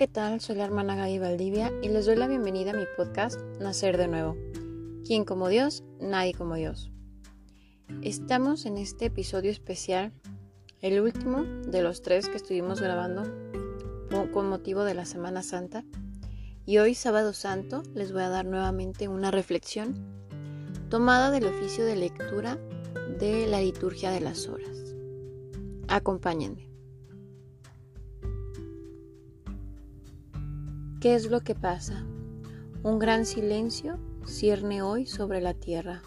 ¿qué tal? Soy la hermana Gaby Valdivia y les doy la bienvenida a mi podcast Nacer de Nuevo. ¿Quién como Dios? Nadie como Dios. Estamos en este episodio especial, el último de los tres que estuvimos grabando con motivo de la Semana Santa. Y hoy, sábado santo, les voy a dar nuevamente una reflexión tomada del oficio de lectura de la liturgia de las horas. Acompáñenme. ¿Qué es lo que pasa? Un gran silencio cierne hoy sobre la tierra.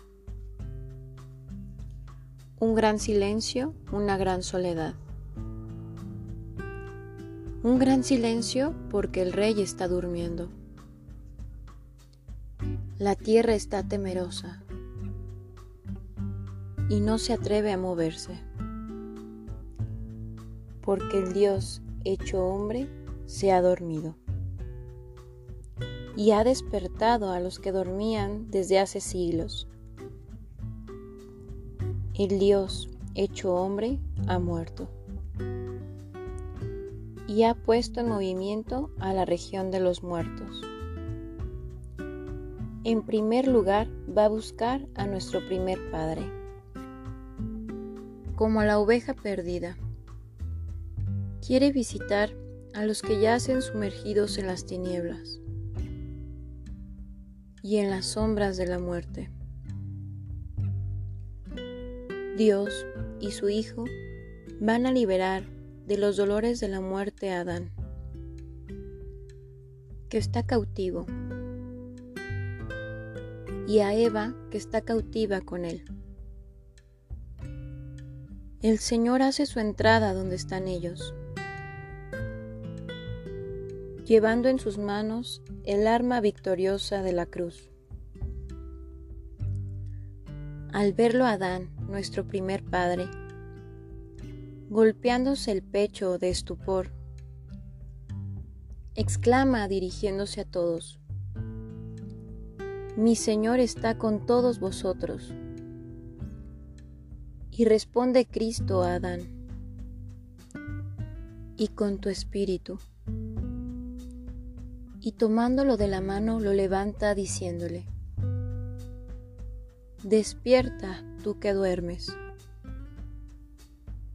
Un gran silencio, una gran soledad. Un gran silencio porque el rey está durmiendo. La tierra está temerosa y no se atreve a moverse, porque el Dios hecho hombre se ha dormido y ha despertado a los que dormían desde hace siglos. El Dios, hecho hombre, ha muerto y ha puesto en movimiento a la región de los muertos. En primer lugar va a buscar a nuestro primer Padre, como la oveja perdida. Quiere visitar a los que yacen sumergidos en las tinieblas y en las sombras de la muerte. Dios y su Hijo van a liberar de los dolores de la muerte a Adán, que está cautivo, y a Eva, que está cautiva con él. El Señor hace su entrada donde están ellos llevando en sus manos el arma victoriosa de la cruz. Al verlo Adán, nuestro primer padre, golpeándose el pecho de estupor, exclama dirigiéndose a todos, Mi Señor está con todos vosotros. Y responde Cristo a Adán, y con tu espíritu y tomándolo de la mano lo levanta diciéndole, Despierta tú que duermes,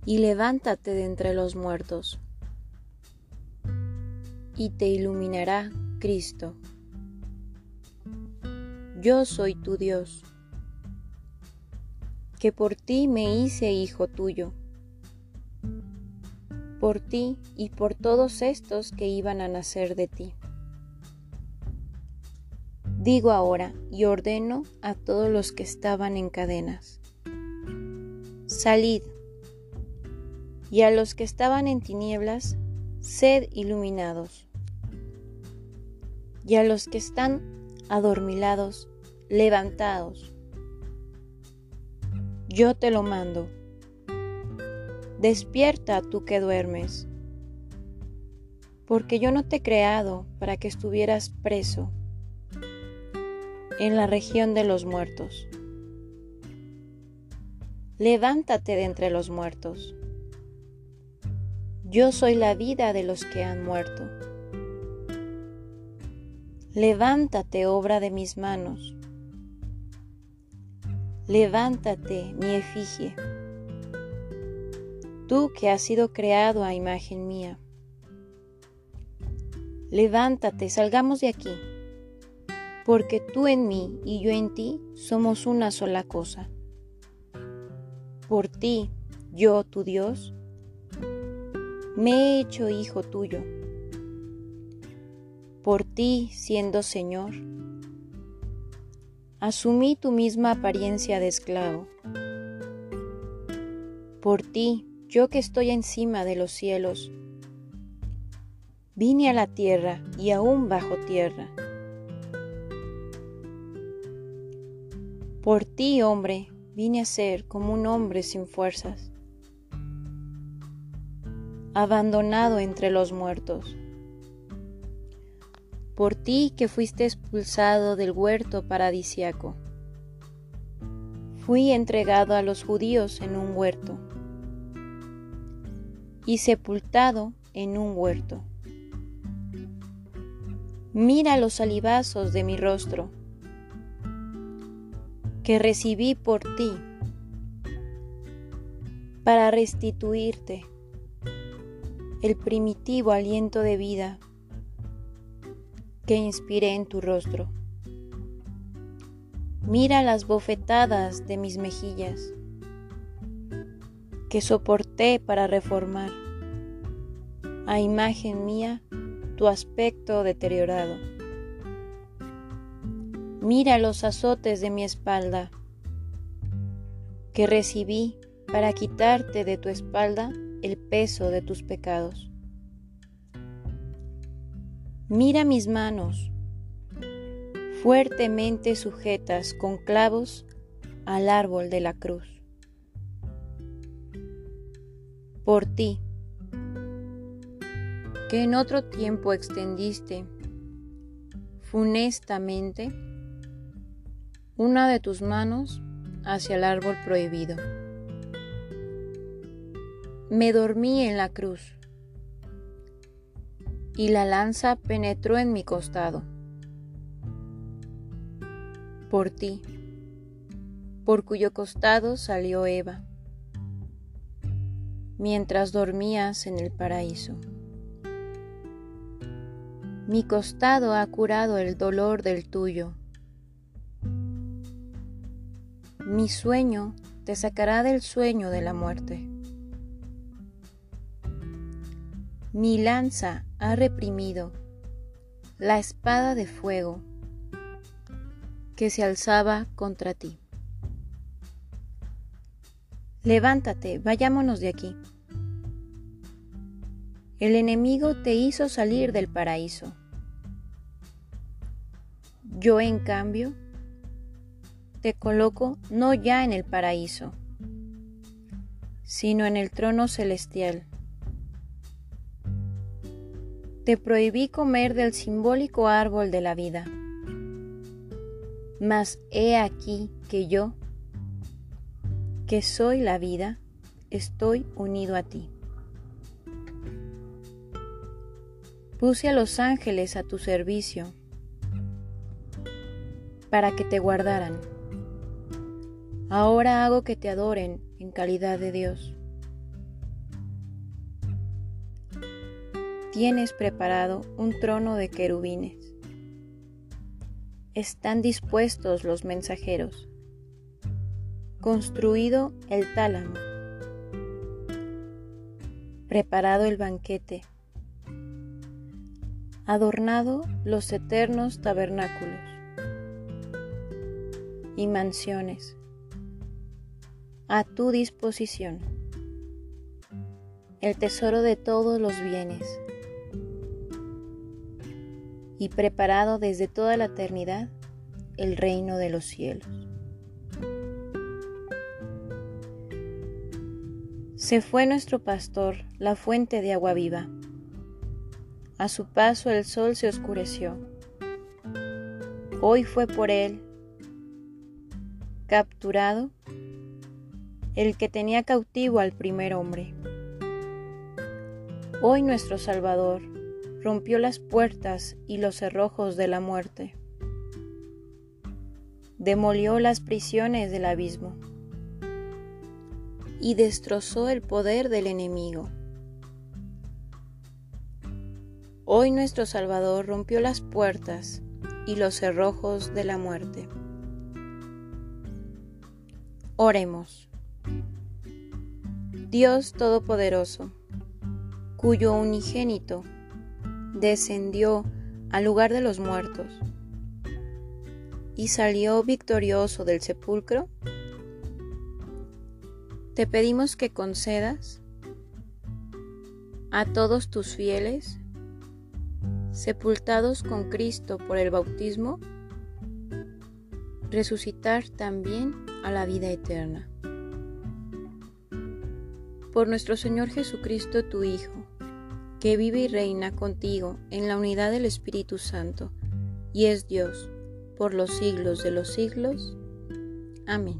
y levántate de entre los muertos, y te iluminará Cristo. Yo soy tu Dios, que por ti me hice hijo tuyo, por ti y por todos estos que iban a nacer de ti. Digo ahora y ordeno a todos los que estaban en cadenas, salid, y a los que estaban en tinieblas, sed iluminados, y a los que están adormilados, levantados. Yo te lo mando. Despierta tú que duermes, porque yo no te he creado para que estuvieras preso en la región de los muertos. Levántate de entre los muertos. Yo soy la vida de los que han muerto. Levántate, obra de mis manos. Levántate, mi efigie. Tú que has sido creado a imagen mía. Levántate, salgamos de aquí porque tú en mí y yo en ti somos una sola cosa. Por ti, yo, tu Dios, me he hecho hijo tuyo. Por ti, siendo Señor, asumí tu misma apariencia de esclavo. Por ti, yo que estoy encima de los cielos, vine a la tierra y aún bajo tierra Por ti, hombre, vine a ser como un hombre sin fuerzas, abandonado entre los muertos. Por ti que fuiste expulsado del huerto paradisiaco, fui entregado a los judíos en un huerto y sepultado en un huerto. Mira los salivazos de mi rostro que recibí por ti para restituirte el primitivo aliento de vida que inspiré en tu rostro. Mira las bofetadas de mis mejillas que soporté para reformar a imagen mía tu aspecto deteriorado. Mira los azotes de mi espalda que recibí para quitarte de tu espalda el peso de tus pecados. Mira mis manos, fuertemente sujetas con clavos al árbol de la cruz. Por ti, que en otro tiempo extendiste funestamente una de tus manos hacia el árbol prohibido. Me dormí en la cruz y la lanza penetró en mi costado. Por ti, por cuyo costado salió Eva, mientras dormías en el paraíso. Mi costado ha curado el dolor del tuyo. Mi sueño te sacará del sueño de la muerte. Mi lanza ha reprimido la espada de fuego que se alzaba contra ti. Levántate, vayámonos de aquí. El enemigo te hizo salir del paraíso. Yo, en cambio, te coloco no ya en el paraíso, sino en el trono celestial. Te prohibí comer del simbólico árbol de la vida. Mas he aquí que yo, que soy la vida, estoy unido a ti. Puse a los ángeles a tu servicio para que te guardaran. Ahora hago que te adoren en calidad de Dios. Tienes preparado un trono de querubines. Están dispuestos los mensajeros. Construido el tálamo. Preparado el banquete adornado los eternos tabernáculos y mansiones a tu disposición, el tesoro de todos los bienes y preparado desde toda la eternidad el reino de los cielos. Se fue nuestro pastor, la fuente de agua viva a su paso el sol se oscureció. Hoy fue por él capturado el que tenía cautivo al primer hombre. Hoy nuestro Salvador rompió las puertas y los cerrojos de la muerte. Demolió las prisiones del abismo y destrozó el poder del enemigo. Hoy nuestro Salvador rompió las puertas y los cerrojos de la muerte. Oremos. Dios Todopoderoso, cuyo unigénito descendió al lugar de los muertos y salió victorioso del sepulcro, te pedimos que concedas a todos tus fieles sepultados con Cristo por el bautismo, resucitar también a la vida eterna. Por nuestro Señor Jesucristo, tu Hijo, que vive y reina contigo en la unidad del Espíritu Santo, y es Dios por los siglos de los siglos. Amén.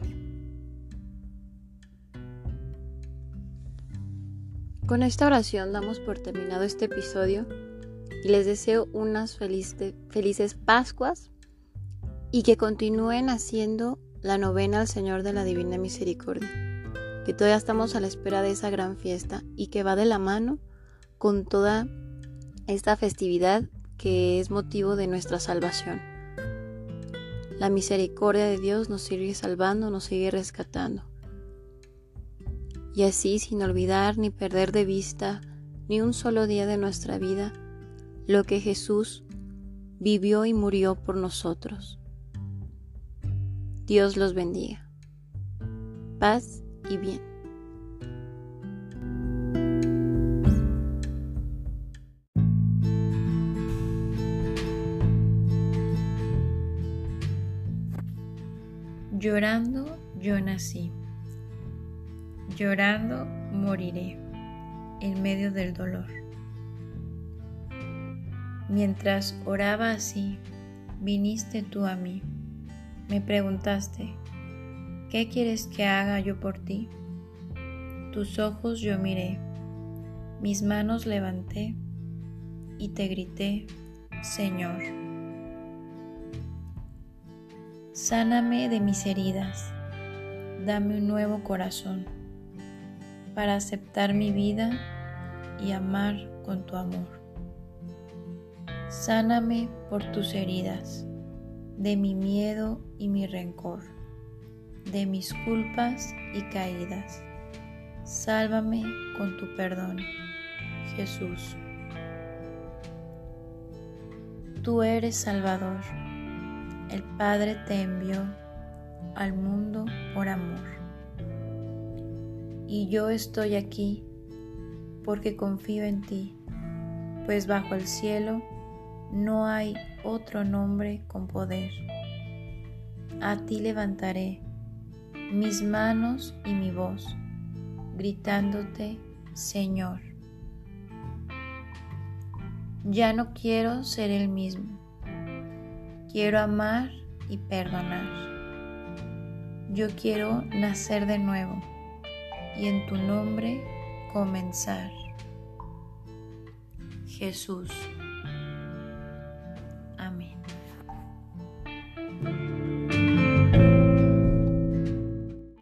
Con esta oración damos por terminado este episodio y les deseo unas felices Pascuas y que continúen haciendo la novena al Señor de la Divina Misericordia, que todavía estamos a la espera de esa gran fiesta y que va de la mano con toda esta festividad que es motivo de nuestra salvación. La misericordia de Dios nos sigue salvando, nos sigue rescatando. Y así, sin olvidar ni perder de vista ni un solo día de nuestra vida, lo que Jesús vivió y murió por nosotros. Dios los bendiga. Paz y bien. Llorando yo nací, llorando moriré en medio del dolor. Mientras oraba así, viniste tú a mí. Me preguntaste, ¿qué quieres que haga yo por ti? Tus ojos yo miré, mis manos levanté y te grité, Señor. Sáname de mis heridas, dame un nuevo corazón para aceptar mi vida y amar con tu amor. Sáname por tus heridas, de mi miedo y mi rencor, de mis culpas y caídas. Sálvame con tu perdón, Jesús. Tú eres Salvador. El Padre te envió al mundo por amor. Y yo estoy aquí porque confío en ti, pues bajo el cielo no hay otro nombre con poder. A ti levantaré mis manos y mi voz, gritándote, Señor. Ya no quiero ser el mismo. Quiero amar y perdonar. Yo quiero nacer de nuevo y en tu nombre comenzar. Jesús.